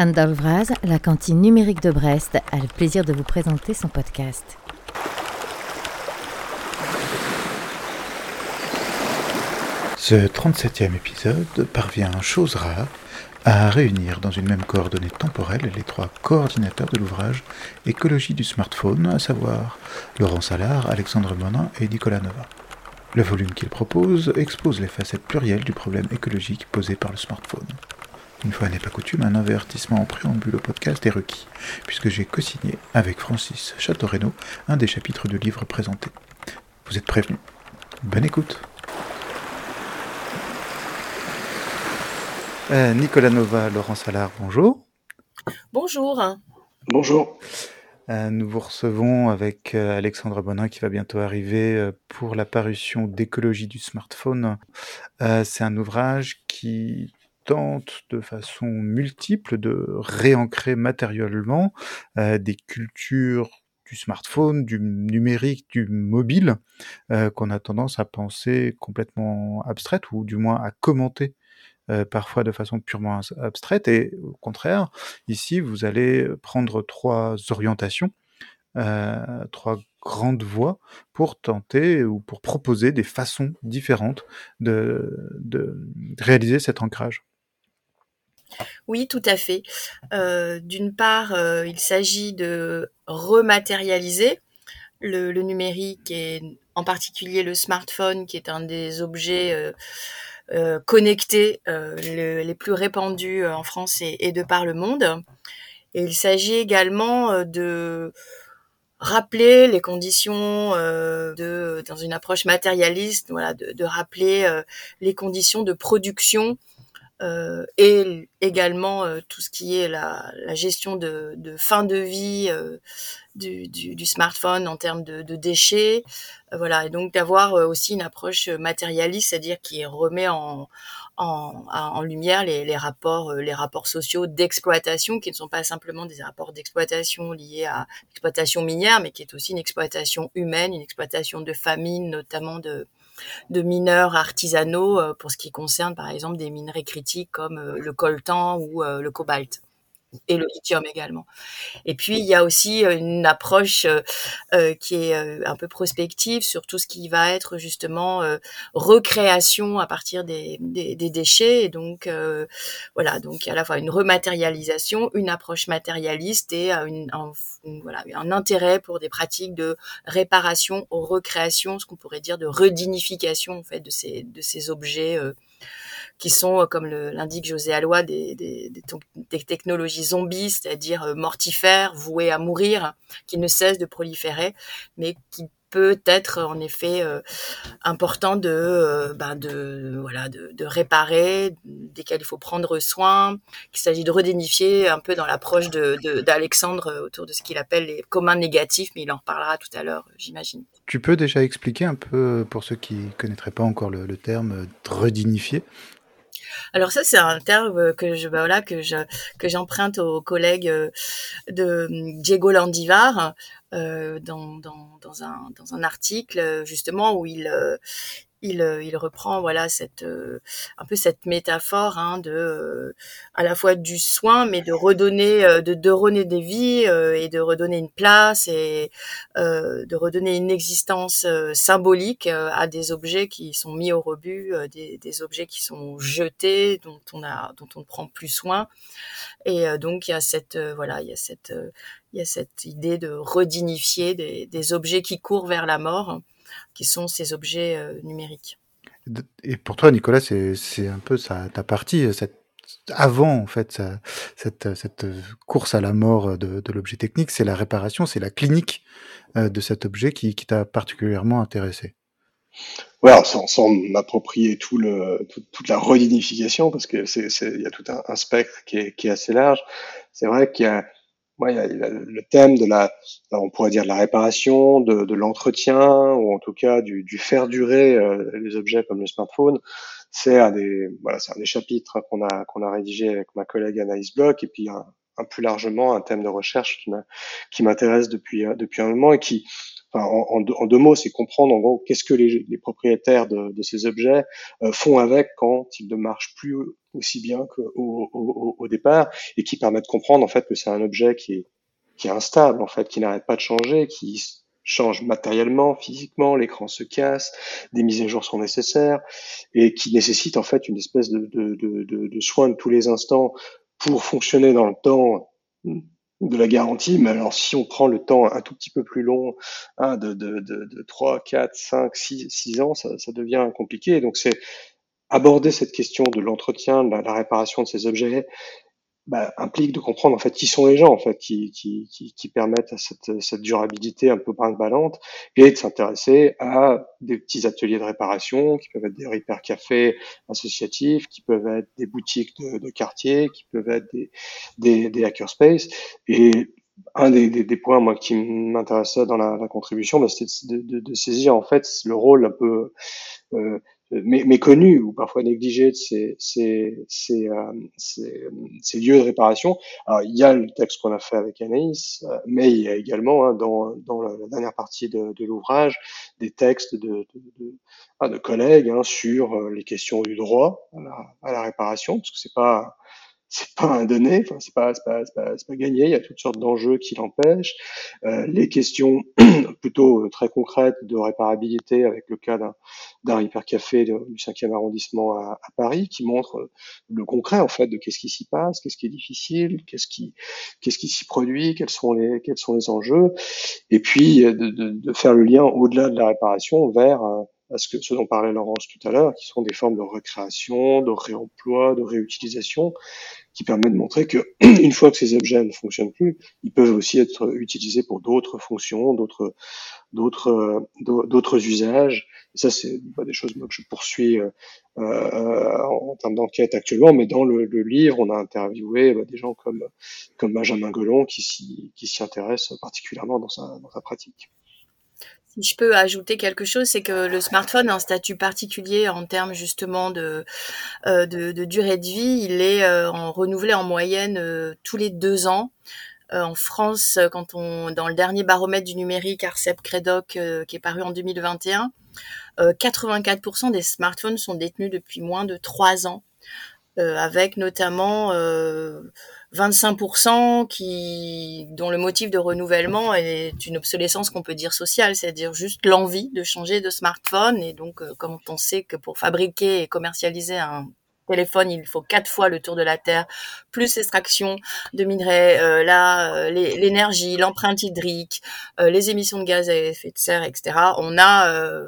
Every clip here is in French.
Anne Dolvraz, la cantine numérique de Brest, a le plaisir de vous présenter son podcast. Ce 37e épisode parvient, chose rare, à réunir dans une même coordonnée temporelle les trois coordinateurs de l'ouvrage Écologie du smartphone, à savoir Laurent Salard, Alexandre Monin et Nicolas Nova. Le volume qu'il propose expose les facettes plurielles du problème écologique posé par le smartphone. Une fois n'est pas coutume, un avertissement en préambule au podcast est requis, puisque j'ai co-signé avec Francis Châteaurenaud un des chapitres du livre présenté. Vous êtes prévenus. Bonne écoute euh, Nicolas Nova, Laurent Salard, bonjour. Bonjour. Bonjour. Euh, nous vous recevons avec euh, Alexandre Bonin qui va bientôt arriver pour la parution d'écologie du smartphone. C'est un ouvrage qui tente de façon multiple de réancrer matériellement euh, des cultures du smartphone, du numérique, du mobile, euh, qu'on a tendance à penser complètement abstraites ou du moins à commenter euh, parfois de façon purement abstraite. Et au contraire, ici, vous allez prendre trois orientations, trois grandes voies pour tenter ou pour proposer des façons différentes de réaliser cet ancrage. Oui, tout à fait. Euh, d'une part, euh, il s'agit de rematérialiser le, numérique et en particulier le smartphone, qui est un des objets euh, connectés les plus répandus en France et, de par le monde. Et il s'agit également de rappeler les conditions de dans une approche matérialiste, voilà, de rappeler les conditions de production euh, et également euh, tout ce qui est la, la gestion de, de, fin de vie euh, du, du, du, smartphone en termes de, de déchets, voilà, et donc d'avoir aussi une approche matérialiste, c'est-à-dire qui remet en, en, en lumière les, les, rapports, les rapports sociaux d'exploitation, qui ne sont pas simplement des rapports d'exploitation liés à l'exploitation minière, mais qui est aussi une exploitation humaine, une exploitation de famine, notamment de de mineurs artisanaux euh, pour ce qui concerne par exemple des minerais critiques comme euh, le coltan ou euh, le cobalt et le lithium également. Et puis il y a aussi une approche euh, qui est un peu prospective sur tout ce qui va être justement recréation à partir des, des, des, déchets. Et donc voilà, donc à la fois une rematérialisation, une approche matérialiste et une, un, voilà, un intérêt pour des pratiques de réparation, recréation, ce qu'on pourrait dire de redignification en fait de ces de ces objets qui sont, euh, comme l'indique José Allois, des, des, des, technologies zombies, c'est-à-dire euh, mortifères, vouées à mourir, qui ne cessent de proliférer, mais qui peut être en effet euh, important de, ben de voilà de, réparer, desquels il faut prendre soin, qu'il s'agit de redénifier un peu dans l'approche d'Alexandre autour de ce qu'il appelle les communs négatifs, mais il en reparlera tout à l'heure, j'imagine. Tu peux déjà expliquer un peu pour ceux qui connaîtraient pas encore le, le terme redignifier alors ça, c'est un terme que je, bah voilà, que je, que j'emprunte aux collègues euh, de hum, Diego Landivar euh, dans, dans, dans, un, dans un article justement où il, euh, il, euh, il reprend voilà cette euh, un peu cette métaphore hein, de euh, à la fois du soin mais de redonner de, de redonner des vies et de redonner une place et de redonner une existence symbolique à des objets qui sont mis au rebut des, des, objets qui sont jetés dont on a dont on ne prend plus soin. Et donc il y a cette voilà il y a cette il y a cette idée de redignifier des, des objets qui courent vers la mort qui sont ces objets euh, numériques. Et pour toi, Nicolas, c'est un peu ça, ta partie, euh, cette, avant en fait cette, cette, course à la mort de, de l'objet technique, c'est la réparation, c'est la clinique euh, de cet objet qui, qui t'a particulièrement intéressé. Ouais, sans, sans m'approprier tout le, toute la redignification, parce que c'est, il y a tout un, un spectre qui est, qui est assez large. C'est vrai qu'il y a a, le thème de la, on pourrait dire de la réparation, de, de l'entretien, ou en tout cas du, du faire durer euh, les objets comme le smartphone. C'est un des, voilà, c'est un des chapitres qu'on a qu'on a rédigé avec ma collègue Anaïs Bloch, et puis un, un plus largement un thème de recherche qui m'intéresse depuis euh, depuis un moment et qui en, deux, mots, c'est comprendre en gros qu'est-ce que les, propriétaires de, ces objets euh, font avec quand ils ne marchent plus aussi bien qu'au au, au, départ et qui permet de comprendre en fait que c'est un objet qui est instable en fait, qui n'arrête pas de changer, qui change matériellement, physiquement, l'écran se casse, des mises à jour sont nécessaires et qui nécessite en fait une espèce de, de, soin de tous les instants pour fonctionner dans le temps de la garantie. Mais alors si on prend le temps un tout petit peu plus long, hein, de, de, de, de 3, 4, 5, 6, 6 ans, ça, ça devient compliqué. Donc c'est aborder cette question de l'entretien, de la réparation de ces objets bah, implique de comprendre en fait qui sont les gens en fait qui, qui, qui, qui permettent à cette, cette durabilité un peu brinque-ballante et de s'intéresser à des petits ateliers de réparation qui peuvent être des repair cafés associatifs, qui peuvent être des boutiques de, de quartier, qui peuvent être des, des, des hackerspace et un des, des, des, points moi qui m'intéressait dans la, la contribution, bah, c'était de, de, de, saisir en fait le rôle un peu euh, méconnus ou parfois négligés de ces, ces, ces, euh, ces, ces, lieux de réparation. Alors, il y a le texte qu'on a fait avec Anaïs, euh, mais il y a également hein, dans, dans la, dernière partie de, de l'ouvrage des textes de, de, de, ah, de collègues hein, sur euh, les questions du droit à la, à la réparation, parce que c'est pas c'est pas un donné, enfin c'est pas pas, pas, pas, gagné. Il y a toutes sortes d'enjeux qui l'empêchent. Euh, les questions plutôt euh, très concrètes de réparabilité, avec le cas d'un hypercafé du 5e arrondissement à, à, Paris, qui montre euh, le concret en fait de qu'est-ce qui s'y passe, qu'est-ce qui est difficile, qu'est-ce qui qu'est-ce qui s'y produit, quels sont les quels sont les enjeux, et puis de, de, de faire le lien au-delà de la réparation vers à ce, que, ce dont parlait Laurence tout à l'heure, qui sont des formes de recréation, de réemploi, de réutilisation, qui permettent de montrer que une fois que ces objets ne fonctionnent plus, ils peuvent aussi être utilisés pour d'autres fonctions, d'autres d'autres d'autres usages. Et ça, c'est des choses que je poursuis euh, euh, en termes d'enquête actuellement, mais dans le, le, livre, on a interviewé bah, des gens comme comme Benjamin Golon qui s'y qui s'y intéressent particulièrement dans sa dans sa pratique. Si je peux ajouter quelque chose, c'est que le smartphone a un statut particulier en termes justement de, euh, de, de, durée de vie. Il est euh, en renouvelé en moyenne euh, tous les deux ans. Euh, en France, quand on dans le dernier baromètre du numérique Arcep Credoc qui est paru en 2021, 84% des smartphones sont détenus depuis moins de trois ans, avec notamment 25% qui, dont le motif de renouvellement est une obsolescence qu'on peut dire sociale, c'est-à-dire juste l'envie de changer de smartphone. Et donc, euh, comme on sait que pour fabriquer et commercialiser un téléphone, il faut quatre fois le tour de la Terre, plus extraction de minerais, euh, là, euh, l'énergie, l'empreinte hydrique, euh, les émissions de gaz à effet de serre, etc. On a euh,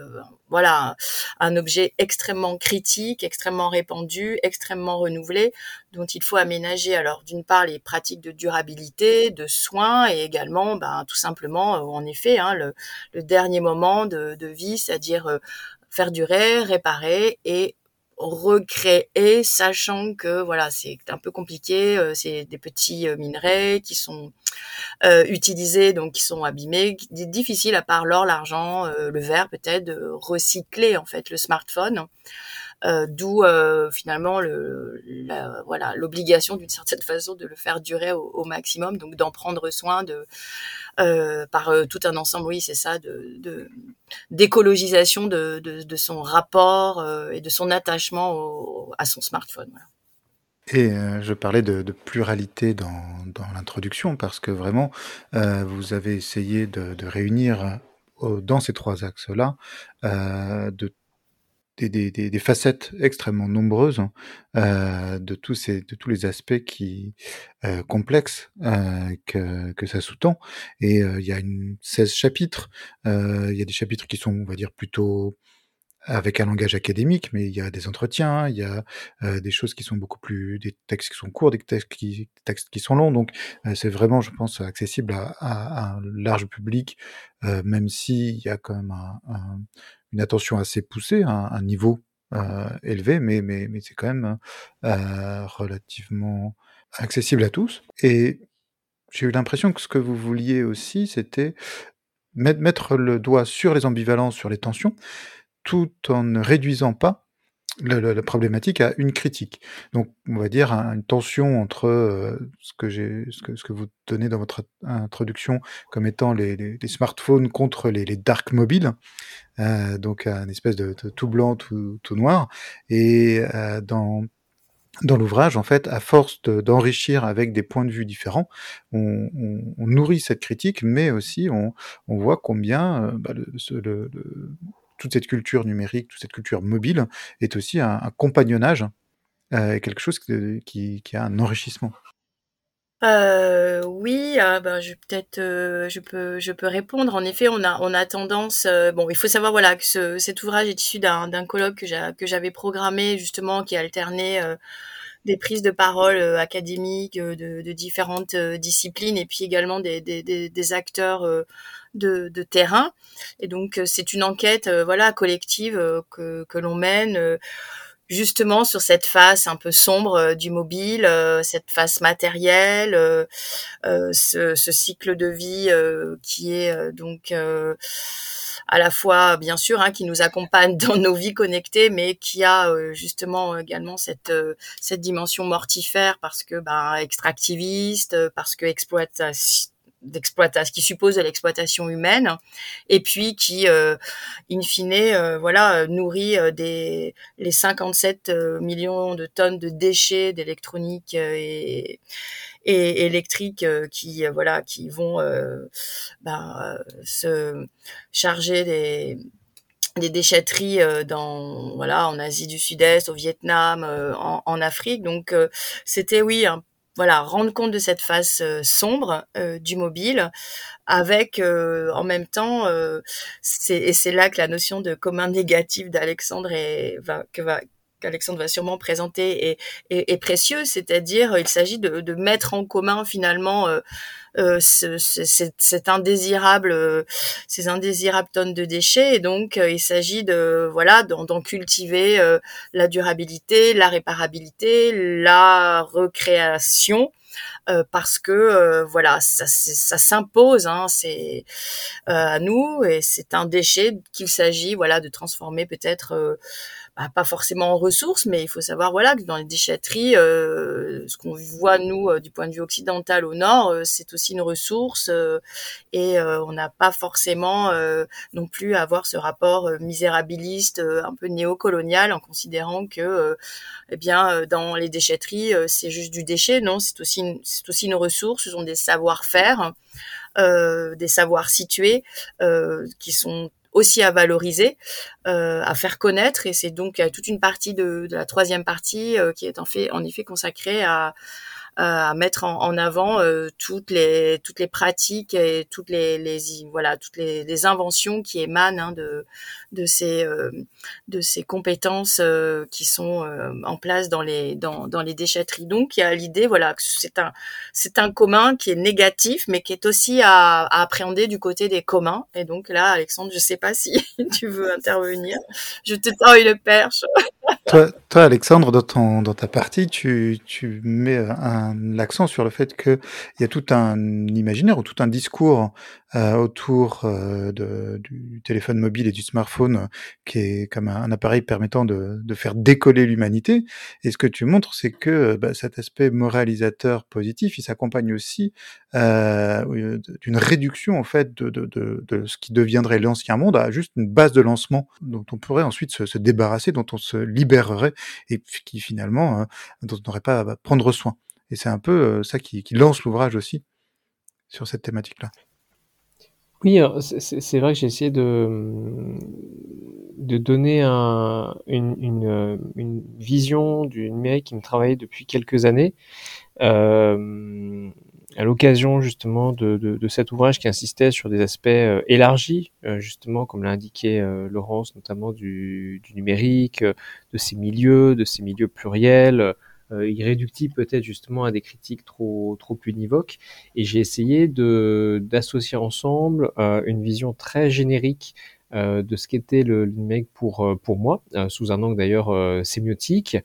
voilà un objet extrêmement critique, extrêmement répandu, extrêmement renouvelé, dont il faut aménager alors d'une part les pratiques de durabilité, de soins et également ben, tout simplement en effet hein, le, dernier moment de, de vie, c'est-à-dire faire durer, réparer et recréer, sachant que voilà, c'est un peu compliqué. Euh, c'est des petits euh, minerais qui sont euh, utilisés, donc qui sont abîmés, difficile à part l'or, l'argent, le verre peut-être de recycler en fait le smartphone. Euh, D'où euh, finalement le, voilà l'obligation d'une certaine façon de le faire durer au, maximum, donc d'en prendre soin de euh, par tout un ensemble, oui, c'est ça, de d'écologisation de, de, son rapport et de son attachement à son smartphone. Et je parlais de, pluralité dans, dans l'introduction parce que vraiment, vous avez essayé de, de réunir dans ces trois axes-là de des, des, des, facettes extrêmement nombreuses euh, de tous ces de tous les aspects qui euh, complexes euh, que, que ça sous-tend et euh, il y a une 16 chapitres euh, il y a des chapitres qui sont on va dire plutôt avec un langage académique, mais il y a des entretiens, il y a euh, des choses qui sont beaucoup plus, des textes qui sont courts, des textes qui, textes qui sont longs. Donc, euh, c'est vraiment, je pense, accessible à, à, à un large public, euh, même s'il y a quand même un, un, une attention assez poussée, un, niveau euh, élevé, mais c'est quand même euh, relativement accessible à tous. Et j'ai eu l'impression que ce que vous vouliez aussi, c'était mettre le doigt sur les ambivalences, sur les tensions, tout en ne réduisant pas la, problématique a une critique. Donc, on va dire une tension entre euh, ce, que ce, ce que vous donnez dans votre introduction comme étant les, smartphones contre les, dark mobiles, euh, donc un espèce de, tout blanc, tout, noir. Et euh, dans l'ouvrage, en fait, à force d'enrichir avec des points de vue différents, on, nourrit cette critique, mais aussi on, voit combien bah, le, le, toute cette culture numérique, toute cette culture mobile est aussi un, compagnonnage, euh, quelque chose qui, a un enrichissement. Euh, oui, ah, ben, je peut-être euh, je peux répondre. En effet, on a on a tendance bon, il faut savoir voilà que ce, cet ouvrage est issu d'un colloque que j'avais programmé justement qui alternait des prises de parole académiques de, différentes disciplines et puis également des, acteurs de, de terrain. Et donc c'est une enquête voilà collective que que l'on mène justement sur cette face un peu sombre euh, du mobile, euh, cette face matérielle, euh, ce, ce, cycle de vie qui est donc à la fois bien sûr hein, qui nous accompagne dans nos vies connectées, mais qui a justement également cette cette dimension mortifère parce que bah, extractiviste, parce que exploitation d'exploitation, qui suppose de l'exploitation humaine, et puis qui, euh, in fine, euh, voilà, nourrit euh, des les 57 millions de tonnes de déchets d'électronique et, et électriques qui, voilà, qui vont ben, se charger des des déchetteries dans voilà en Asie du Sud-Est, au Vietnam, en, en, Afrique. Donc c'était oui un voilà, rendre compte de cette face euh, sombre euh, du mobile, avec euh, en même temps, c'est, et c'est là que la notion de commun négatif d'Alexandre est, va, que va qu'Alexandre va sûrement présenter est, précieux, c'est-à-dire il s'agit de, mettre en commun finalement euh, euh, cet indésirable, ces indésirables tonnes de déchets, et donc il s'agit de voilà d'en cultiver la durabilité, la réparabilité, la recréation. Euh, parce que euh, voilà ça, s'impose hein, c'est euh, à nous et c'est un déchet qu'il s'agit voilà de transformer peut-être bah, pas forcément en ressources, mais il faut savoir voilà que dans les déchetteries, euh, ce qu'on voit nous euh, du point de vue occidental au nord, euh, c'est aussi une ressource et on n'a pas forcément non plus à avoir ce rapport misérabiliste, un peu néocolonial, en considérant que eh bien dans les déchetteries c'est juste du déchet, non, c'est aussi c'est aussi une ressource, ce sont des savoir-faire. Euh, des savoirs situés euh, qui sont aussi à valoriser, euh, à faire connaître. Et c'est donc toute une partie de, de la troisième partie euh, qui est en fait en effet consacrée à, à mettre en, avant euh, toutes les toutes les pratiques et toutes les, les voilà toutes les, les, inventions qui émanent hein, de de ces euh, de ces compétences euh, qui sont en place dans les dans, dans les déchetteries. Donc il y a l'idée voilà que c'est un c'est un commun qui est négatif mais qui est aussi à, à, appréhender du côté des communs. Et donc là Alexandre, je sais pas si tu veux intervenir. Je te tends une perche. Toi, Alexandre dans dans ta partie tu tu mets un l'accent sur le fait qu'il y a tout un imaginaire ou tout un discours autour euh, de, du téléphone mobile et du smartphone euh, qui est comme un, appareil permettant de, de faire décoller l'humanité. Et ce que tu montres, c'est que bah, cet aspect moralisateur positif, il s'accompagne aussi euh, d'une réduction en fait de, de, de, de, ce qui deviendrait l'ancien monde à juste une base de lancement dont on pourrait ensuite se, se débarrasser, dont on se libérerait et qui finalement dont on n'aurait pas à prendre soin. Et c'est un peu ça qui, qui lance l'ouvrage aussi sur cette thématique-là. Oui, c'est vrai que j'ai essayé de, donner un, une, une, vision du numérique qui me travaillait depuis quelques années, euh, à l'occasion justement de, cet ouvrage qui insistait sur des aspects euh, élargis, euh, justement comme l'a indiqué euh, Laurence, notamment du, numérique, de ses milieux, de ses milieux pluriels, euh, irréductible peut-être justement à des critiques trop trop univoques. Et j'ai essayé de d'associer ensemble euh, une vision très générique euh, de ce qu'était le, le, numérique pour euh, pour moi, euh, sous un angle d'ailleurs sémiotique,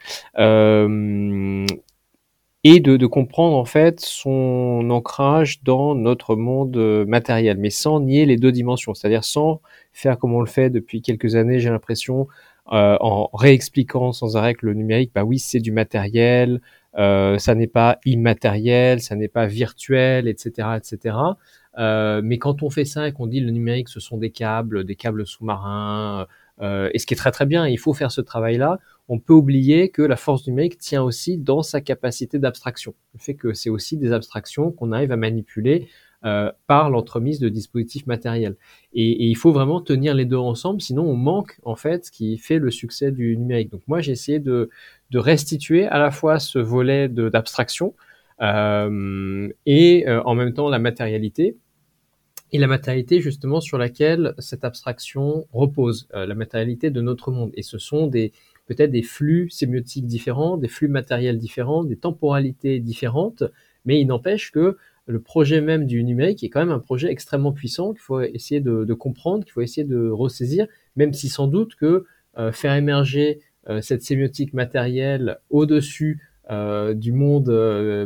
et de, de, comprendre en fait son ancrage dans notre monde matériel, mais sans nier les deux dimensions, c'est-à-dire sans faire comme on le fait depuis quelques années, j'ai l'impression, en réexpliquant sans arrêt que le numérique, bah oui, c'est du matériel, ça n'est pas immatériel, ça n'est pas virtuel, etc., etc. mais quand on fait ça et qu'on dit le numérique, ce sont des câbles, des câbles sous-marins, et ce qui est très très bien, il faut faire ce travail-là on peut oublier que la force numérique tient aussi dans sa capacité d'abstraction. Le fait que c'est aussi des abstractions qu'on arrive à manipuler euh, par l'entremise de dispositifs matériels. Et, il faut vraiment tenir les deux ensemble, sinon on manque en fait ce qui fait le succès du numérique. Donc moi j'ai essayé de, restituer à la fois ce volet d'abstraction euh, et euh, en même temps la matérialité, et la matérialité justement sur laquelle cette abstraction repose, la matérialité de notre monde. Et ce sont des, peut-être des flux sémiotiques différents, des flux matériels différents, des temporalités différentes, mais il n'empêche que le projet même du numérique est quand même un projet extrêmement puissant qu'il faut essayer de, comprendre, qu'il faut essayer de ressaisir, même si sans doute que euh, faire émerger euh, cette sémiotique matérielle au-dessus euh, du monde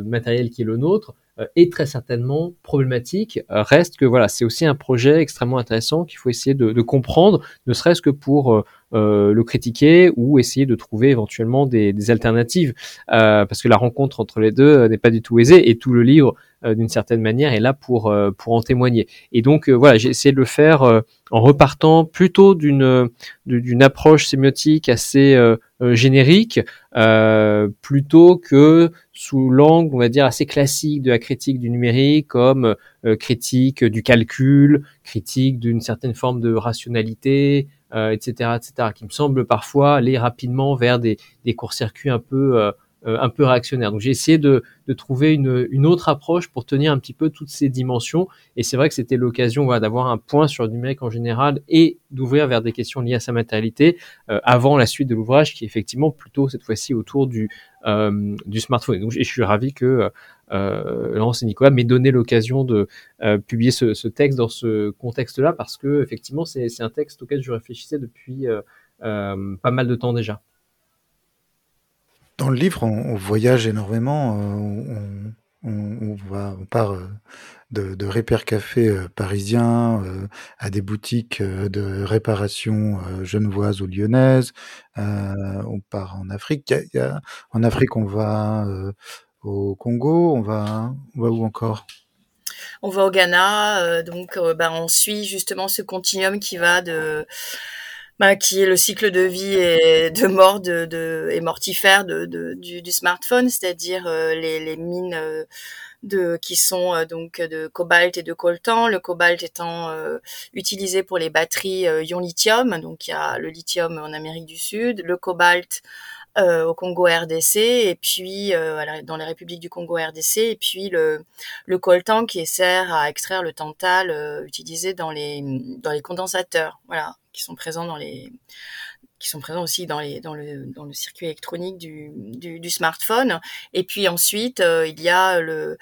matériel qui est le nôtre est très certainement problématique. reste que voilà, c'est aussi un projet extrêmement intéressant qu'il faut essayer de, de comprendre, ne serait-ce que pour euh, le critiquer ou essayer de trouver éventuellement des, des alternatives, euh, parce que la rencontre entre les deux euh, n'est pas du tout aisée et tout le livre d'une certaine manière est là pour pour en témoigner. Et donc voilà, j'ai essayé de le faire en repartant plutôt d'une d'une approche sémiotique assez générique, plutôt que sous l'angle, on va dire, assez classique de la critique du numérique, comme critique du calcul, critique d'une certaine forme de rationalité, etc., euh, etc., qui me semble parfois aller rapidement vers des, des courts-circuits un peu euh, euh, un peu réactionnaires. Donc j'ai essayé de, trouver une, autre approche pour tenir un petit peu toutes ces dimensions. Et c'est vrai que c'était l'occasion d'avoir un point sur le numérique en général et d'ouvrir vers des questions liées à sa matérialité avant la suite de l'ouvrage qui est effectivement plutôt cette fois-ci autour du, euh, smartphone. Et donc je suis ravi que euh, Laurence et Nicolas m'aient donné l'occasion de euh, publier ce, texte dans ce contexte-là parce que effectivement c'est un texte auquel je réfléchissais depuis euh, euh, pas mal de temps déjà. Dans le livre, on, voyage énormément. On, on, part de, de Répère Café parisien à des boutiques de réparation genevoises ou lyonnaises. on part en Afrique. en Afrique, on va au Congo, on va, on va où encore? On va au Ghana, euh, donc euh, bah, on suit justement ce continuum qui va de bah, qui est le cycle de vie et de mort de, de et mortifère de, de du, smartphone, c'est-à-dire euh, les, les, mines de qui sont donc de cobalt et de coltan, le cobalt étant utilisé pour les batteries ion lithium, donc il y a le lithium en Amérique du Sud, le cobalt euh, au Congo RDC et puis euh, dans les républiques du Congo RDC et puis le, le coltan qui sert à extraire le tantal euh, utilisé dans les dans les condensateurs voilà qui sont présents dans les qui sont présents aussi dans les dans le dans le circuit électronique du du, du smartphone. Et puis ensuite il y a le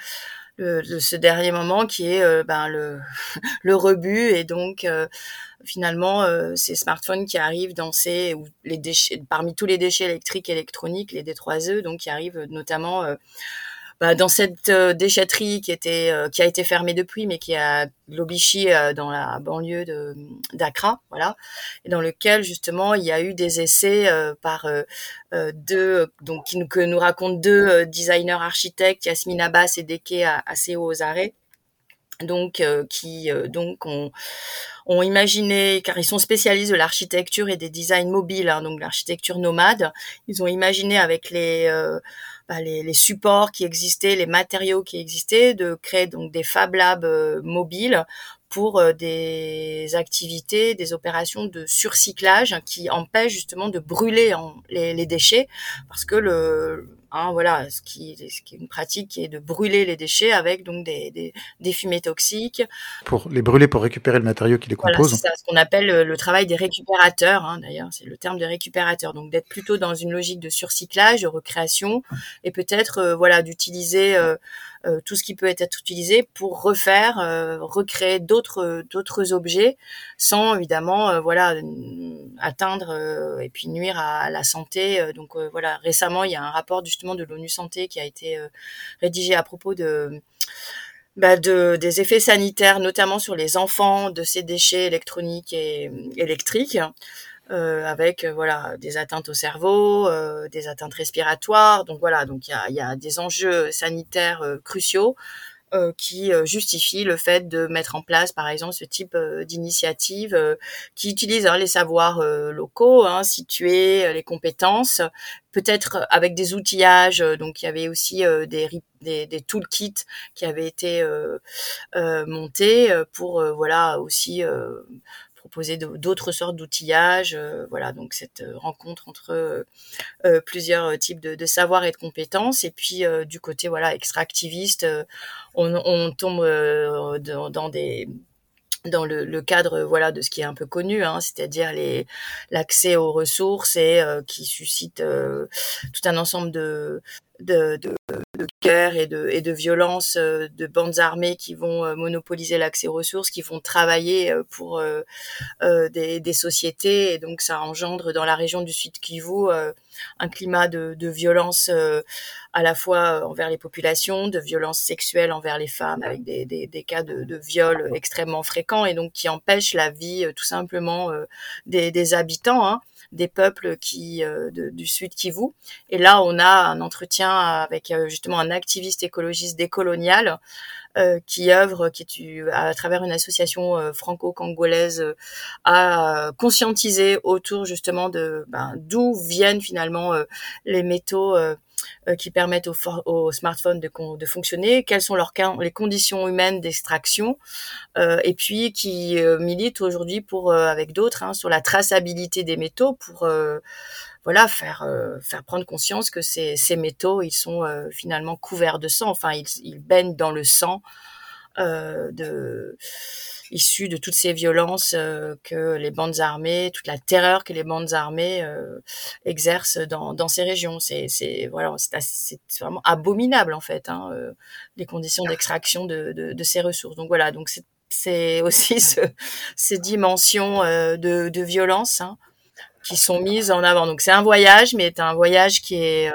le, ce dernier moment qui est euh, ben, le, le rebut et donc euh, finalement euh, ces smartphones qui arrivent dans ces ou les déchets parmi tous les déchets électriques et électroniques les D3E donc qui arrivent notamment bah, dans cette euh, déchetterie qui était euh, qui a été fermée depuis, mais qui a Lobichi euh, dans la banlieue de d'Accra, voilà, et dans lequel justement il y a eu des essais par deux donc qui que nous racontent deux designers architectes, Yasmine Abbas et Deke aux arrêts donc qui donc ont, ont, imaginé car ils sont spécialistes de l'architecture et des designs mobiles hein, donc l'architecture nomade ils ont imaginé avec les bah, les, les, supports qui existaient, les matériaux qui existaient, de créer donc des Fab Labs euh, mobiles pour euh, des activités, des opérations de surcyclage qui empêchent justement de brûler en, les, les, déchets parce que le Hein, voilà, ce qui, ce qui, est une pratique qui est de brûler les déchets avec donc des, des, des fumées toxiques. Pour les brûler pour récupérer le matériau qui les compose. Voilà, c'est ce qu'on appelle le, travail des récupérateurs. Hein, D'ailleurs, c'est le terme de récupérateur. Donc d'être plutôt dans une logique de surcyclage, de recréation, et peut-être euh, voilà d'utiliser euh, euh, tout ce qui peut être utilisé pour refaire, euh, recréer d'autres d'autres objets, sans évidemment euh, voilà atteindre et puis nuire à, la santé. donc voilà, récemment il y a un rapport justement de l'ONU Santé qui a été rédigé à propos bah de, des effets sanitaires, notamment sur les enfants, de ces déchets électroniques et électriques. Avec voilà des atteintes au cerveau, des atteintes respiratoires. Donc voilà, donc il y a, y a, des enjeux sanitaires cruciaux euh, qui euh, le fait de mettre en place, par exemple, ce type euh, d'initiative qui utilise hein, les savoirs locaux, hein, situés, les compétences, peut-être avec des outillages. donc, il y avait aussi des, des, des, toolkits qui avaient été montés pour, voilà, aussi proposer d'autres sortes d'outillages. Euh, voilà, donc cette euh, rencontre entre euh, plusieurs types de, savoirs et de compétences. Et puis du côté voilà extractiviste, on, tombe dans, des dans le, cadre voilà de ce qui est un peu connu, hein, c'est-à-dire l'accès aux ressources et qui suscite tout un ensemble de de, de, de guerre et de, violence euh, de bandes armées qui vont euh, monopoliser l'accès aux ressources, qui vont travailler euh, pour des, sociétés. Et donc ça engendre dans la région du Sud Kivu un climat de, violence à la fois envers les populations, de violence sexuelle envers les femmes, avec des, cas de, de viol extrêmement fréquents et donc qui empêchent la vie tout simplement des, des habitants. Hein des peuples qui euh, du Sud Kivu. Et là, on a un entretien avec euh, justement un activiste écologiste décolonial qui œuvre, qui est à travers une association franco-congolaise, à conscientiser autour justement de ben, d'où viennent finalement les métaux euh, qui permettent aux, smartphones de, fonctionner, quelles sont leurs, les conditions humaines d'extraction, euh, et puis qui euh, militent aujourd'hui pour, avec d'autres, hein, sur la traçabilité des métaux pour voilà faire faire prendre conscience que ces, ces métaux ils sont finalement couverts de sang enfin ils, ils baignent dans le sang de issus de toutes ces violences euh, que les bandes armées, toute la terreur que les bandes armées euh, exercent dans, dans ces régions. C'est, c'est voilà, c'est, vraiment abominable en fait, hein, euh, les conditions d'extraction de, de, de, ces ressources. Donc voilà, donc c'est, c'est aussi ce, ces dimensions de, de violence hein, qui sont mises en avant. Donc c'est un voyage, mais c'est un voyage qui est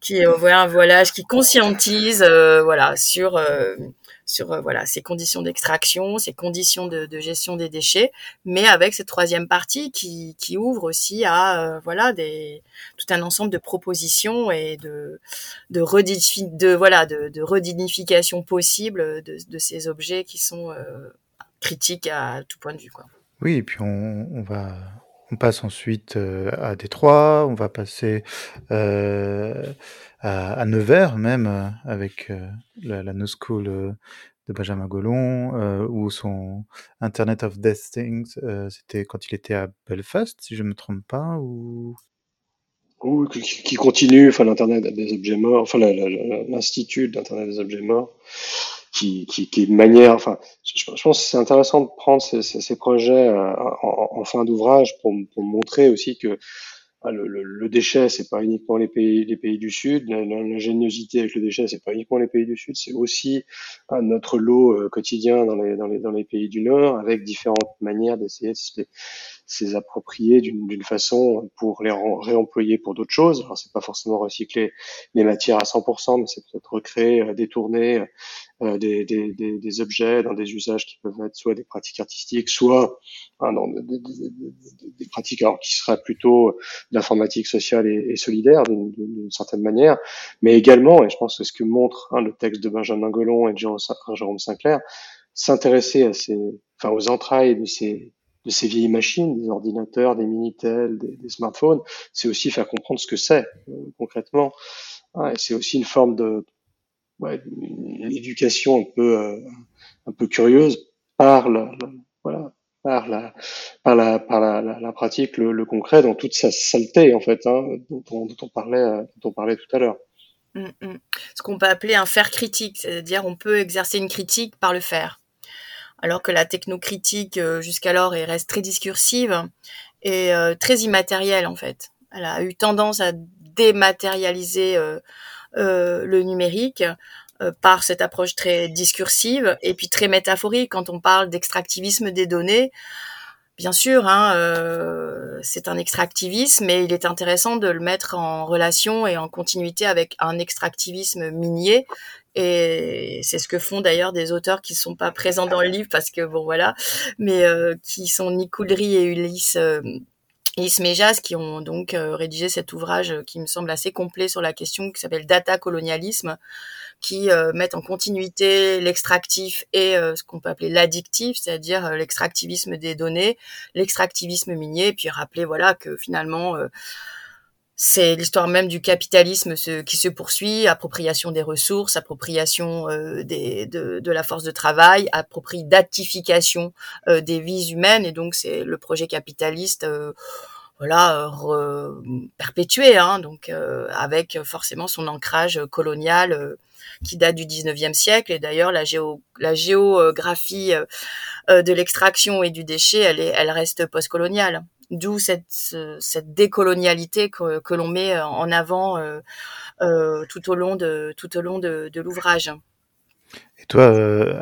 qui est un voyage qui conscientise voilà sur sur euh, voilà ces conditions d'extraction, ces conditions de, gestion des déchets, mais avec cette troisième partie qui, qui ouvre aussi à euh, voilà des tout un ensemble de propositions et de de, de voilà de, redignification possible de, ces objets qui sont euh, critiques à tout point de vue quoi. Oui, et puis on va on passe ensuite à Détroit, on va passer euh, à, Nevers même avec la, la No School de Benjamin Gollon ou son Internet of Death Things, c'était quand il était à Belfast, si je ne me trompe pas, ou? Oui, qui continue, enfin l'Internet des objets morts, enfin l'Institut d'Internet des objets morts, qui, qui, qui est une manière, enfin, je, pense que c'est intéressant de prendre ces, ces, ces projets euh, en, en, fin d'ouvrage pour, pour montrer aussi que ah, le, le, le, déchet, c'est pas uniquement les pays, les pays du Sud. L'ingéniosité avec le déchet, c'est pas uniquement les pays du Sud, c'est aussi ah, notre lot euh, quotidien dans les, dans, les, dans les pays du Nord, avec différentes manières d'essayer de se les, approprier d'une façon pour les réemployer pour d'autres choses. Alors, c'est pas forcément recycler les matières à 100%, mais c'est peut-être recréer, euh, détourner, euh, des, des, des, des, objets dans des usages qui peuvent être soit des pratiques artistiques, soit hein, dans des, des, pratiques alors, qui seraient plutôt d'informatique sociale et, solidaire d'une certaine manière, mais également, et je pense que c'est ce que montre hein, le texte de Benjamin Gollon et de Jérôme Sinclair, s'intéresser à ces, enfin, aux entrailles de ces, de ces vieilles machines, des ordinateurs, des minitel, des, des smartphones, c'est aussi faire comprendre ce que c'est euh, concrètement. C'est aussi une forme de ouais, une éducation un peu euh, un peu curieuse par la, voilà par la par la par la, pratique le, concret dans toute sa saleté en fait hein, dont, on, dont on parlait euh, dont on parlait tout à l'heure mm, mm. ce qu'on peut appeler un faire critique c'est-à-dire on peut exercer une critique par le faire alors que la technocritique euh, jusqu'alors reste très discursive et très immatérielle en fait elle a eu tendance à dématérialiser euh, le numérique euh, par cette approche très discursive et puis très métaphorique quand on parle d'extractivisme des données bien sûr, hein, euh, c'est un extractivisme, mais il est intéressant de le mettre en relation et en continuité avec un extractivisme minier. Et c'est ce que font d'ailleurs des auteurs qui sont pas présents dans le livre parce que bon voilà, mais euh, qui sont Nicoudry et Ulysse. Euh, Méjas qui ont donc euh, rédigé cet ouvrage qui me semble assez complet sur la question qui s'appelle Data colonialisme, qui euh, mettent en continuité l'extractif et euh, ce qu'on peut appeler l'addictif, c'est-à-dire euh, l'extractivisme des données, l'extractivisme minier, puis rappeler voilà que finalement c'est l'histoire même du capitalisme qui se poursuit, appropriation des ressources, appropriation des, de, la force de travail, appropriation des vies humaines, et donc c'est le projet capitaliste voilà perpétué, hein, donc avec forcément son ancrage colonial qui date du 19e siècle. Et d'ailleurs, la, géo, la géographie euh, euh, de l'extraction et du déchet, elle, est, elle reste postcoloniale. D'où cette, cette décolonialité que, que l'on met en avant euh, euh, tout au long de, tout au long de, de l'ouvrage. Et toi,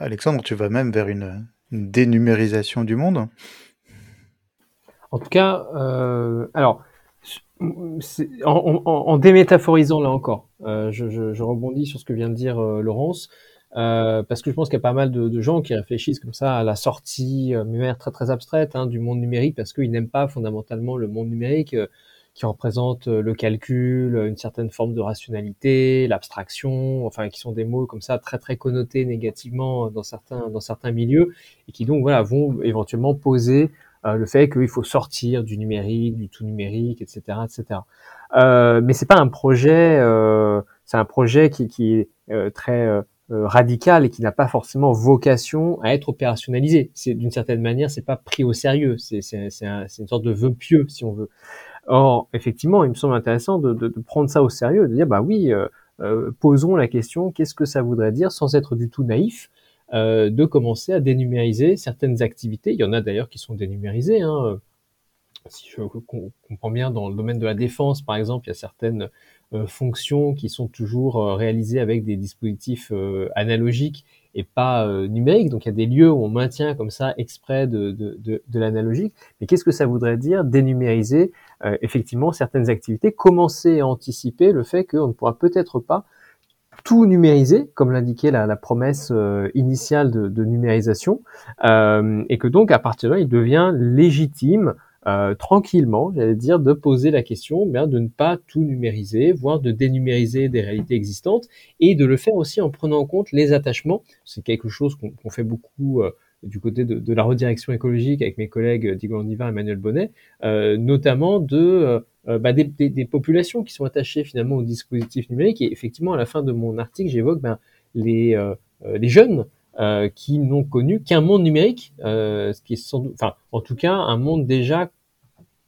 Alexandre, tu vas même vers une, une dénumérisation du monde? En tout cas, euh, alors, en, en, démétaphorisant là encore, euh, je, je, je, rebondis sur ce que vient de dire euh, Laurence, euh, parce que je pense qu'il y a pas mal de, de, gens qui réfléchissent comme ça à la sortie, euh, mais très très abstraite, hein, du monde numérique, parce qu'ils n'aiment pas fondamentalement le monde numérique euh, qui représente le calcul, une certaine forme de rationalité, l'abstraction, enfin qui sont des mots comme ça très très connotés négativement dans certains dans certains milieux et qui donc voilà vont éventuellement poser euh, le fait qu'il faut sortir du numérique, du tout numérique, etc., etc. Euh, mais c'est pas un projet, euh, c'est un projet qui, qui est euh, très euh, radical et qui n'a pas forcément vocation à être opérationnalisé. C'est d'une certaine manière, c'est pas pris au sérieux. C'est c'est c'est une sorte de vœu pieux, si on veut. Or, effectivement, il me semble intéressant de, de, de prendre ça au sérieux, de dire bah oui, posons la question, qu'est-ce que ça voudrait dire, sans être du tout naïf. Euh, de commencer à dénumériser certaines activités. Il y en a d'ailleurs qui sont dénumérisées. Hein. Si je comprends bien, dans le domaine de la défense, par exemple, il y a certaines euh, fonctions qui sont toujours euh, réalisées avec des dispositifs analogiques et pas numériques. Donc il y a des lieux où on maintient comme ça exprès de, de, de, de l'analogique. Mais qu'est-ce que ça voudrait dire dénumériser effectivement certaines activités, commencer à anticiper le fait qu'on ne pourra peut-être pas tout numériser, comme l'indiquait la, la, promesse euh, initiale de, de numérisation, euh, et que donc à partir de là, il devient légitime, euh, tranquillement, j'allais dire, de poser la question bien, de ne pas tout numériser, voire de dénumériser des réalités existantes, et de le faire aussi en prenant en compte les attachements. C'est quelque chose qu'on fait beaucoup euh, du côté de, de, la redirection écologique avec mes collègues Diego Andivar et Emmanuel Bonnet, euh, notamment de euh, bah, des, des, des, populations qui sont attachées finalement au dispositif numérique. Et effectivement, à la fin de mon article, j'évoque ben, les, euh, euh les jeunes euh, qui n'ont connu qu'un monde numérique, ce qui est sans doute, en tout cas, un monde déjà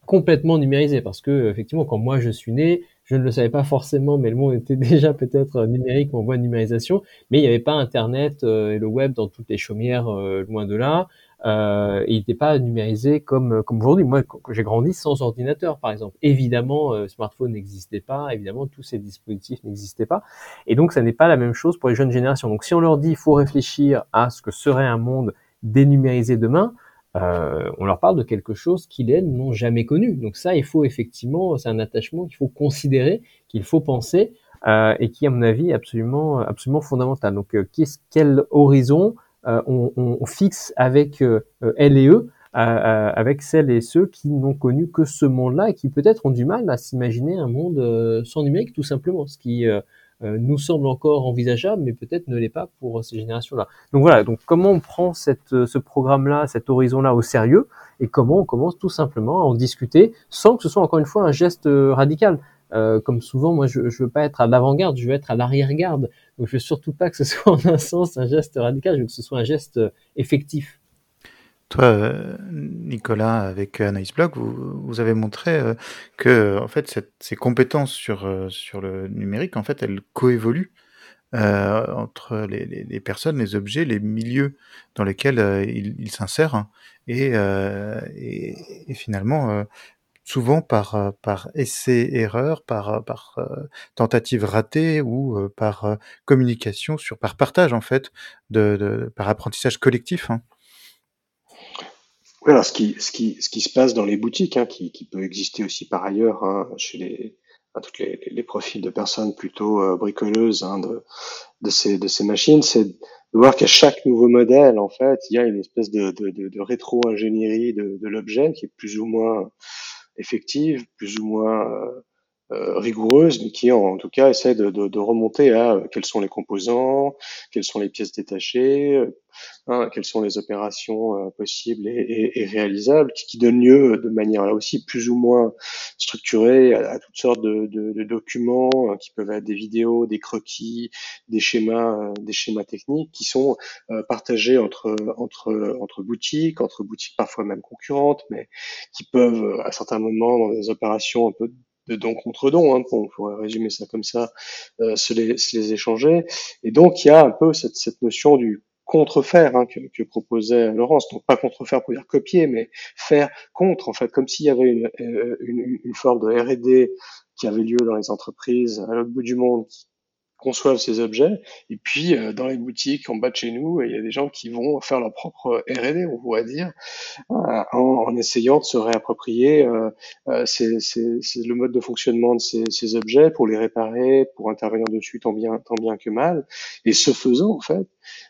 complètement numérisé, parce que effectivement, quand moi je suis né, je ne le savais pas forcément, mais le monde était déjà peut-être numérique en voie de numérisation, mais il n'y avait pas Internet et le web dans toutes les chaumières, loin de là. Euh, il n'était pas numérisé comme comme aujourd'hui. Moi, j'ai grandi sans ordinateur, par exemple. Évidemment, euh, smartphone n'existait pas. Évidemment, tous ces dispositifs n'existaient pas. Et donc, ça n'est pas la même chose pour les jeunes générations. Donc, si on leur dit, il faut réfléchir à ce que serait un monde dénumérisé demain, euh, on leur parle de quelque chose qu'ils n'ont jamais connu. Donc ça, il faut effectivement, c'est un attachement qu'il faut considérer, qu'il faut penser, euh, et qui, à mon avis, est absolument, absolument fondamental. Donc, euh, quel horizon euh, on, on, fixe avec euh, elle et eux, avec celles et ceux qui n'ont connu que ce monde-là et qui peut-être ont du mal à s'imaginer un monde euh, sans numérique, tout simplement, ce qui nous semble encore envisageable, mais peut-être ne l'est pas pour ces générations-là. Donc voilà, donc comment on prend cette, ce programme-là, cet horizon-là au sérieux, et comment on commence tout simplement à en discuter sans que ce soit encore une fois un geste radical. Euh, comme souvent, moi, je, je veux pas être à l'avant-garde, je veux être à l'arrière-garde. Donc, je veux surtout pas que ce soit en un sens un geste radical, je veux que ce soit un geste euh, effectif. Toi, euh, Nicolas, avec Anaïs Bloch, vous, avez montré que, en fait, ces compétences sur sur le numérique, en fait, elles coévoluent entre les, personnes, les objets, les milieux dans lesquels ils il s'insèrent, hein, et, finalement, souvent par, euh, par essai-erreur, par, euh, par euh, tentative ratée ou par communication, sur, par partage en fait, de, par apprentissage collectif. Hein. Ce qui, se passe dans les boutiques, hein, qui, peut exister aussi par ailleurs, hein, chez les, à tous les, profils de personnes plutôt euh, bricoleuses hein, de, ces, machines, c'est de voir qu'à chaque nouveau modèle, en fait, il y a une espèce de, rétro-ingénierie de l'objet qui est plus ou moins effective, plus ou moins euh, rigoureuse, mais qui en, tout cas essaie de, de, de, remonter à euh, quels sont les composants, quelles sont les pièces détachées, euh, hein, quelles sont les opérations possibles et, et, et, réalisables, qui, donnent lieu de manière là aussi plus ou moins structurée à, toutes sortes de, de, documents qui peuvent être des vidéos, des croquis, des schémas, des schémas techniques qui sont partagés entre entre entre boutiques, entre boutiques parfois même concurrentes, mais qui peuvent à certains moments dans des opérations un peu de don contre don, hein, on pourrait résumer ça comme ça, euh, se, les, se, les, échanger. Et donc il y a un peu cette, cette notion du contrefaire hein, que, que, proposait Laurence. Donc pas contrefaire pour dire copier, mais faire contre, en fait, comme s'il y avait une, euh, une, une forme de R&D qui avait lieu dans les entreprises à l'autre bout du monde, conçoivent ces objets. Et puis, euh, dans les boutiques en bas de chez nous, il y a des gens qui vont faire leur propre R&D, on pourrait dire, euh, en, en, essayant de se réapproprier euh, euh le mode de fonctionnement de ces, ces, objets pour les réparer, pour intervenir dessus tant bien, tant bien que mal. Et ce faisant, en fait,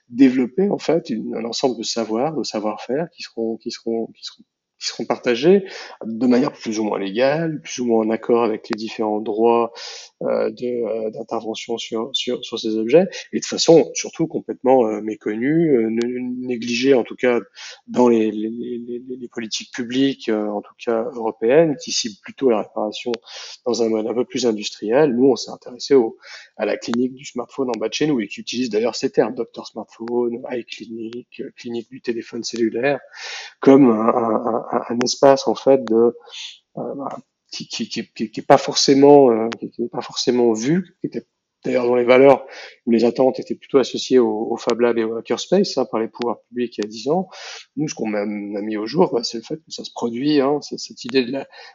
développer en fait une, un ensemble de savoirs, de savoir-faire qui seront, qui seront, qui seront qui seront partagés de manière plus ou moins légale, plus ou moins en accord avec les différents droits euh, euh d'intervention sur, sur, sur ces objets, et de façon surtout complètement euh, méconnue, euh, négligée en tout cas dans les, les, les, les politiques publiques, euh, en tout cas européennes, qui ciblent plutôt la réparation dans un mode un peu plus industriel. Nous, on s'est intéressé au, à la clinique du smartphone en bas de chez nous, et qui utilise d'ailleurs ces termes, docteur smartphone, iClinic, clinique du téléphone cellulaire, comme un, un, espace en fait de euh, bah, qui, qui, qui, qui, est pas forcément euh, qui est pas forcément vu, qui était d'ailleurs dans les valeurs où les attentes étaient plutôt associées au, au Fab Lab et au Hackerspace hein, par les pouvoirs publics il y a dix ans. Nous, ce qu'on a, mis au jour, bah, c'est le fait que ça se produit, hein, cette idée de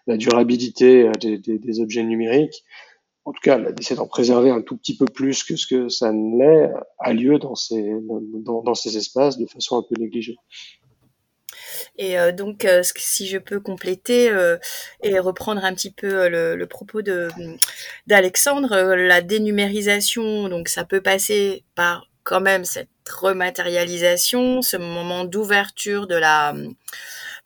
la, durabilité euh, des, objets numériques. En tout cas, d'essayer d'en préserver un tout petit peu plus que ce que ça ne l'est, a lieu dans ces, dans ces espaces de façon un peu négligée. Et euh, donc, euh, si je peux compléter euh, et reprendre un petit peu le, propos d'Alexandre, la dénumérisation, donc ça peut passer par quand même cette rematerialisation, ce moment d'ouverture de la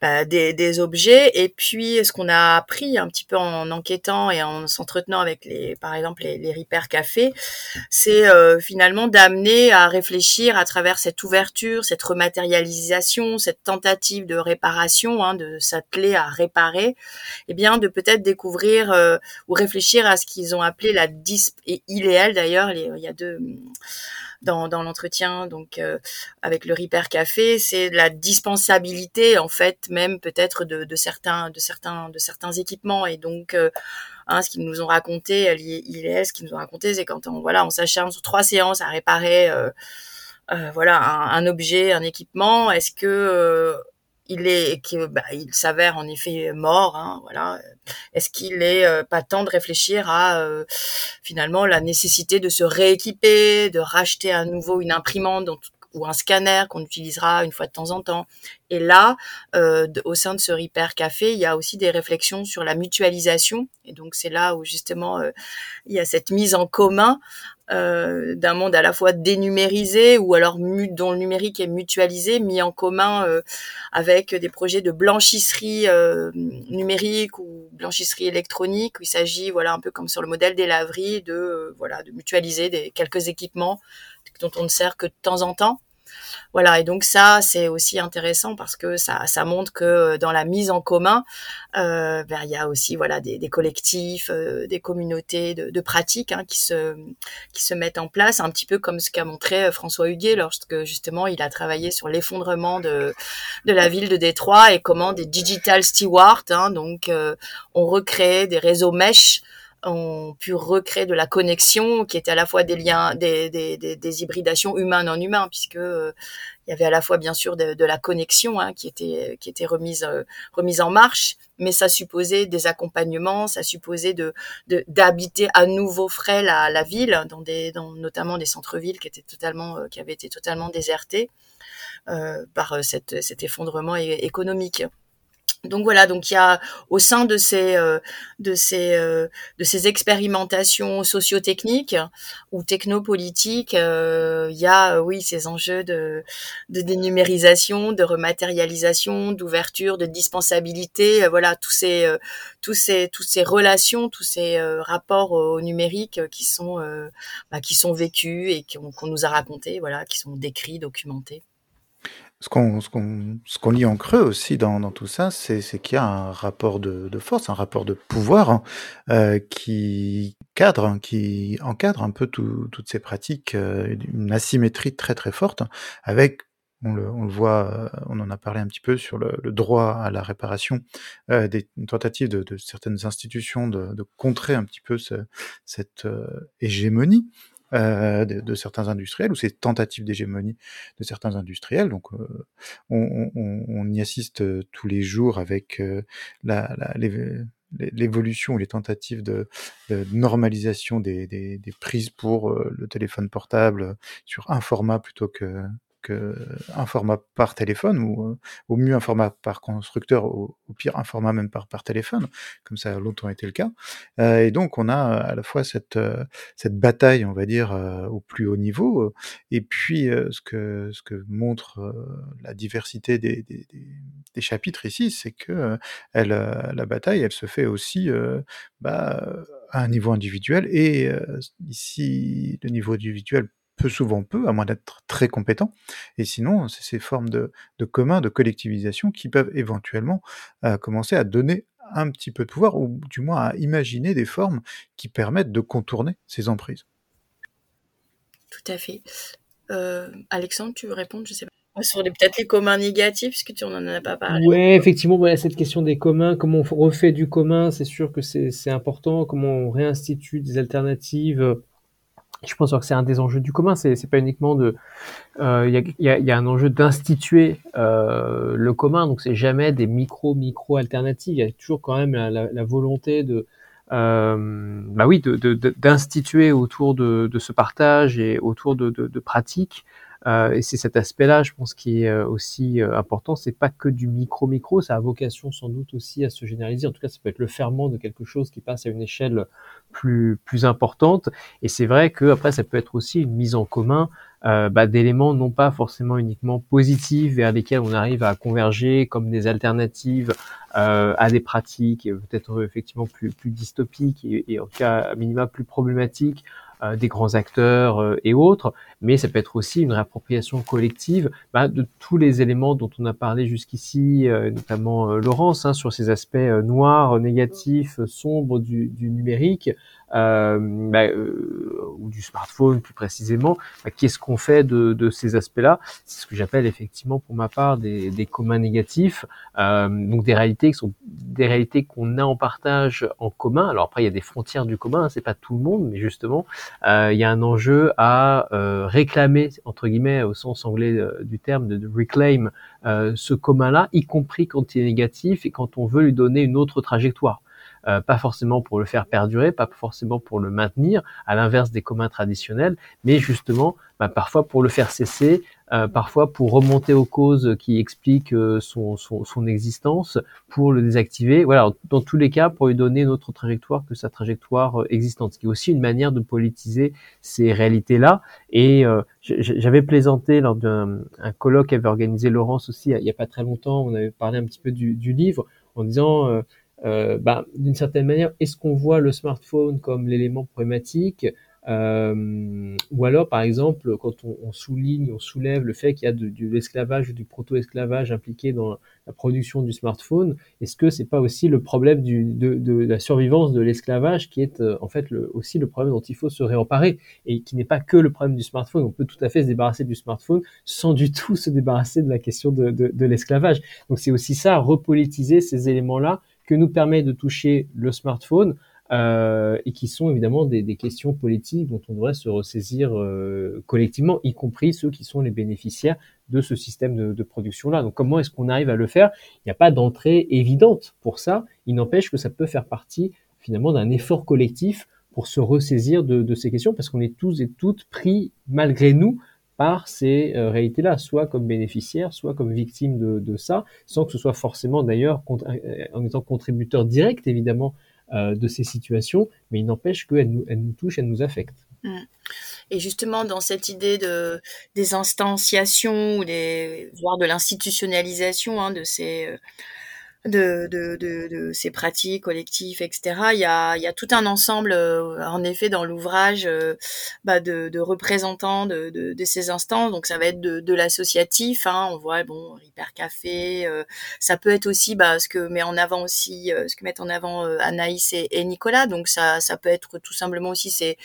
bah, des, des, objets. Et puis, ce qu'on a appris un petit peu en enquêtant et en s'entretenant avec les, par exemple, les, les Repair Café, c'est euh, finalement d'amener à réfléchir à travers cette ouverture, cette rematérialisation, cette tentative de réparation, hein, de s'atteler à réparer, et eh bien, de peut-être découvrir euh, ou réfléchir à ce qu'ils ont appelé la disp et idéal d'ailleurs. Il y a deux dans, dans l'entretien, donc euh, avec le Repair Café, c'est la dispensabilité en fait même peut-être de, de, certains de certains de certains équipements. Et donc euh, hein, ce qu'ils nous ont raconté, l'ILS, ce qu'ils nous ont raconté, c'est quand on voilà on s'acharne sur trois séances à réparer euh, euh voilà un, un, objet, un équipement, est-ce que il est, bah, s'avère en effet mort. Hein, voilà. Est-ce qu'il est euh, pas temps de réfléchir à euh, finalement la nécessité de se rééquiper, de racheter à nouveau une imprimante ou un scanner qu'on utilisera une fois de temps en temps. Et là, euh, au sein de ce Repair Café, il y a aussi des réflexions sur la mutualisation. Et donc c'est là où justement il y a cette mise en commun euh, d'un monde à la fois dénumérisé ou alors dont le numérique est mutualisé, mis en commun euh, avec des projets de blanchisserie euh, numérique ou blanchisserie électronique. Où il s'agit, voilà, un peu comme sur le modèle des laveries, de euh, voilà, de mutualiser des quelques équipements dont on ne sert que de temps en temps. Voilà, et donc ça, c'est aussi intéressant parce que ça, ça montre que dans la mise en commun, euh, ben, il y a aussi voilà des, des collectifs, euh, des communautés de, de pratiques hein, qui se qui se mettent en place, un petit peu comme ce qu'a montré euh, François Huguet lorsque justement il a travaillé sur l'effondrement de de la ville de Détroit et comment des digital stewards, hein, donc euh, ont recréé des réseaux mesh ont pu recréer de la connexion qui était à la fois des liens, des, des, des, hybridations humains en humains, puisque euh, il y avait à la fois bien sûr de, la connexion hein, qui était qui était remise euh, remise en marche, mais ça supposait des accompagnements, ça supposait de d'habiter à nouveau frais la, la ville, dans des dans notamment des centres-villes qui étaient totalement euh, qui avaient été totalement désertés par cet effondrement économique donc voilà, donc il y a au sein de ces euh, de ces euh, de ces expérimentations sociotechniques ou technopolitiques, euh, il y a oui ces enjeux de de dénumérisation, de rematérialisation, d'ouverture, de dispensabilité, voilà tous ces tous ces tous ces relations, tous ces rapports au numérique qui sont bah, qui sont vécus et qu'on nous a racontés, voilà, qui sont décrits, documentés. Ce qu'on ce qu'on lit en creux aussi dans dans tout ça, c'est qu'il y a un rapport de de force, un rapport de pouvoir, hein, euh, qui cadre, hein, qui encadre un peu toutes ces pratiques, euh, une asymétrie très, très forte avec on le on le voit, euh, on en a parlé un petit peu sur le le droit à la réparation, euh, des tentatives de de certaines institutions de de contrer un petit peu ce cette, hégémonie euh, de, certains industriels ou ces tentatives d'hégémonie de certains industriels. Donc, euh, on, on, on, y assiste euh, tous les jours avec euh, l'évolution ou les tentatives de, de normalisation des, des, des, prises pour le téléphone portable sur un format plutôt que, un format par téléphone ou euh, au mieux un format par constructeur, au, pire un format même par, par téléphone, comme ça a longtemps été le cas. Euh, et donc on a à la fois cette, euh, cette bataille, on va dire, au plus haut niveau, et puis ce, que, ce que montre la diversité des, des, des, chapitres ici, c'est que elle, la bataille, elle se fait aussi bah, à un niveau individuel, et ici le niveau individuel peu souvent peu, à moins d'être très compétent. Et sinon, c'est ces formes de, de commun, de collectivisation qui peuvent éventuellement euh, commencer à donner un petit peu de pouvoir, ou du moins à imaginer des formes qui permettent de contourner ces emprises. Tout à fait. Euh, Alexandre, tu veux répondre Je sais pas. Sur peut-être les communs négatifs, puisque tu n'en as pas parlé. Oui, effectivement, voilà, cette question des communs, comment on refait du commun, c'est sûr que c'est important, comment on réinstitue des alternatives je pense que c'est un des enjeux du commun. C'est, pas uniquement de, euh, il y, a, y, a, un enjeu d'instituer euh, le commun. Donc c'est jamais des micro micro alternatives. Il y a toujours quand même la, la, volonté de, euh, bah oui, de, de, d'instituer autour de, ce partage et autour de, pratiques et c'est cet aspect-là, je pense, qui est euh, aussi euh, important. C'est pas que du micro-micro, ça a vocation sans doute aussi à se généraliser. En tout cas, ça peut être le ferment de quelque chose qui passe à une échelle plus plus importante. Et c'est vrai que après, ça peut être aussi une mise en commun euh, bah, d'éléments non pas forcément uniquement positifs vers lesquels on arrive à converger comme des alternatives euh, à des pratiques peut-être effectivement plus, plus dystopiques et, et en tout cas à minima plus problématiques euh, des grands acteurs euh, et autres, mais ça peut être aussi une réappropriation collective bah, de tous les éléments dont on a parlé jusqu'ici, euh, notamment Laurence, hein, sur ces aspects noirs, négatifs, sombres du, du numérique, euh, bah, euh, ou du smartphone plus précisément, bah, qu'est-ce qu'on fait de, de ces aspects-là? C'est ce que j'appelle effectivement pour ma part des, des communs négatifs, euh, donc des réalités qui sont des réalités qu'on a en partage en commun. Alors après, il y a des frontières du commun, hein, c'est pas tout le monde, mais justement, euh, il y a un enjeu à euh, réclamer entre guillemets au sens anglais euh, du terme de, reclaim ce commun-là, y compris quand il est négatif et quand on veut lui donner une autre trajectoire. Euh, pas forcément pour le faire perdurer, pas forcément pour le maintenir, à l'inverse des communs traditionnels, mais justement bah, parfois pour le faire cesser, euh, parfois pour remonter aux causes qui expliquent euh, son, son, son, existence, pour le désactiver. Voilà, dans tous les cas, pour lui donner une autre trajectoire que sa trajectoire existante, ce qui est aussi une manière de politiser ces réalités-là. Et j'avais plaisanté lors d'un colloque qu'avait organisé Laurence aussi il n'y a pas très longtemps, on avait parlé un petit peu du, du livre, en disant euh, bah, d'une certaine manière, est-ce qu'on voit le smartphone comme l'élément problématique euh, ou alors, par exemple, quand on, on, souligne, on soulève le fait qu'il y a de, de l'esclavage ou du proto-esclavage impliqué dans la production du smartphone, est-ce que c'est pas aussi le problème du, de, de, la survivance de l'esclavage qui est euh, en fait le, aussi le problème dont il faut se réemparer et qui n'est pas que le problème du smartphone? On peut tout à fait se débarrasser du smartphone sans du tout se débarrasser de la question de, de l'esclavage. Donc c'est aussi ça, repolitiser ces éléments-là que nous permet de toucher le smartphone et qui sont évidemment des, questions politiques dont on devrait se ressaisir collectivement, y compris ceux qui sont les bénéficiaires de ce système de, production-là. Donc comment est-ce qu'on arrive à le faire? Il n'y a pas d'entrée évidente pour ça. Il n'empêche que ça peut faire partie finalement d'un effort collectif pour se ressaisir de ces questions, parce qu'on est tous et toutes pris, malgré nous, par ces euh, réalités-là, soit comme bénéficiaires, soit comme victimes de, ça, sans que ce soit forcément d'ailleurs euh, en étant contributeur direct, évidemment, euh, de ces situations, mais il n'empêche qu'elles nous, elles nous touchent, elles nous affectent. Mmh. Et justement, dans cette idée de des instanciations ou des voire de l'institutionnalisation hein, de ces euh, de, de, de, de, ces pratiques collectives, etc. Il y a, il y a tout un ensemble, euh, en effet, dans l'ouvrage, euh, bah de, de, représentants de, de, ces instances. Donc, ça va être de, l'associatif. Hein, on voit, bon, Hyper Café. Euh, ça peut être aussi, bah, ce que met en avant aussi, ce que mettent en avant Anaïs et, Nicolas. Donc, ça, ça peut être tout simplement aussi ces,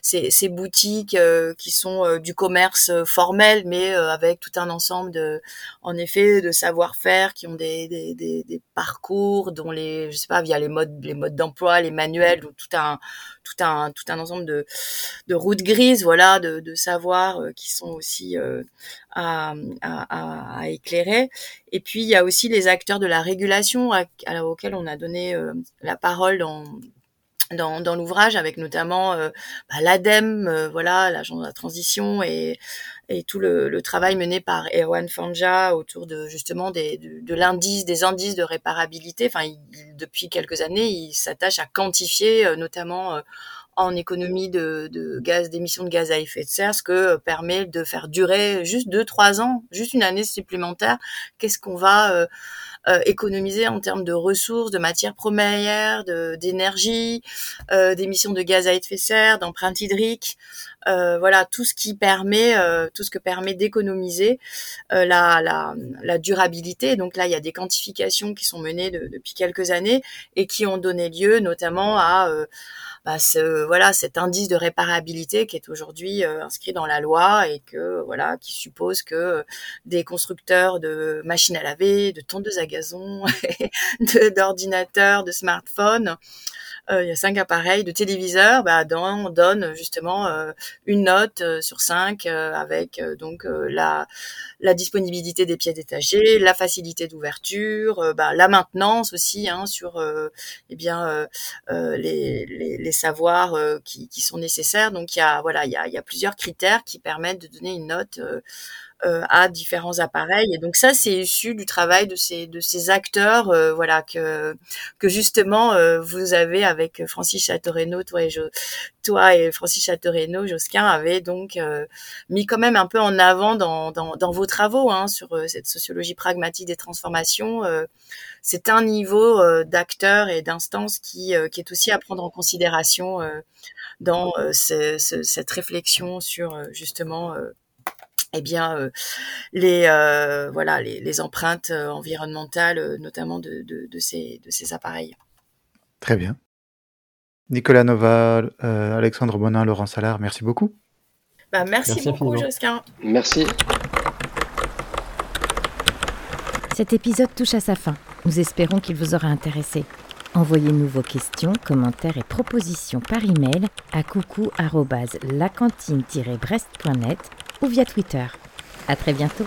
ces, ces boutiques qui sont du commerce formel, mais avec tout un ensemble de, en effet, de savoir-faire qui ont des, des, des parcours, dont les, je sais pas, via les modes, les modes d'emploi, les manuels, tout un, tout un, tout un ensemble de, de routes grises, voilà, de, de savoirs euh, qui sont aussi euh, à, à, à, éclairer. Et puis il y a aussi les acteurs de la régulation à, auxquels on a donné euh, la parole dans dans, dans l'ouvrage avec notamment euh, bah, l'ADEME, euh, voilà, l'agence de la transition et, et tout le, le, travail mené par Erwan Fanja autour de justement des, de, de l'indice, des indices de réparabilité. Enfin, depuis quelques années, il s'attache à quantifier euh, notamment en économie de, de gaz, d'émissions de gaz à effet de serre, ce que permet de faire durer juste deux, trois ans, juste une année supplémentaire. Qu'est-ce qu'on va euh, euh, économiser en termes de ressources, de matières premières, d'énergie, euh, d'émissions de gaz à effet de serre, d'empreintes hydriques, euh, voilà tout ce qui permet, euh, tout ce que permet d'économiser euh, la, la, durabilité. Donc là, il y a des quantifications qui sont menées depuis quelques années et qui ont donné lieu notamment à bah, voilà cet indice de réparabilité qui est aujourd'hui inscrit dans la loi et que voilà qui suppose que des constructeurs de machines à laver, de tondeuses à gazon, d'ordinateurs, de, smartphones il y a cinq appareils de téléviseurs, bah, dans, on donne justement euh, une note euh, sur cinq avec donc la, la disponibilité des pièces détachées, la facilité d'ouverture, bah, la maintenance aussi hein, sur eh bien les, les, les, savoirs qui, qui, sont nécessaires. Donc il y a voilà il y a, il y a plusieurs critères qui permettent de donner une note euh, à différents appareils. Et donc ça, c'est issu du travail de ces de ces acteurs, euh, voilà que que justement euh, vous avez avec Francis Chateaurenaud, toi et toi et Francis Chateaurenaud, Josquin avait donc mis quand même un peu en avant dans dans, dans vos travaux hein, sur cette sociologie pragmatique des transformations. c'est un niveau d'acteurs et d'instances qui qui est aussi à prendre en considération dans ce, cette réflexion sur justement eh bien euh, les euh, voilà les, les, empreintes euh, environnementales notamment de, de, de, ces de ces appareils. Très bien. Nicolas Nova, Alexandre Bonin, Laurent Salard, merci beaucoup. Bah, merci, merci, beaucoup, Josquin. Merci. Cet épisode touche à sa fin. Nous espérons qu'il vous aura intéressé. Envoyez-nous vos questions, commentaires et propositions par email à coucou@lacantine-brest.net ou via Twitter. À très bientôt.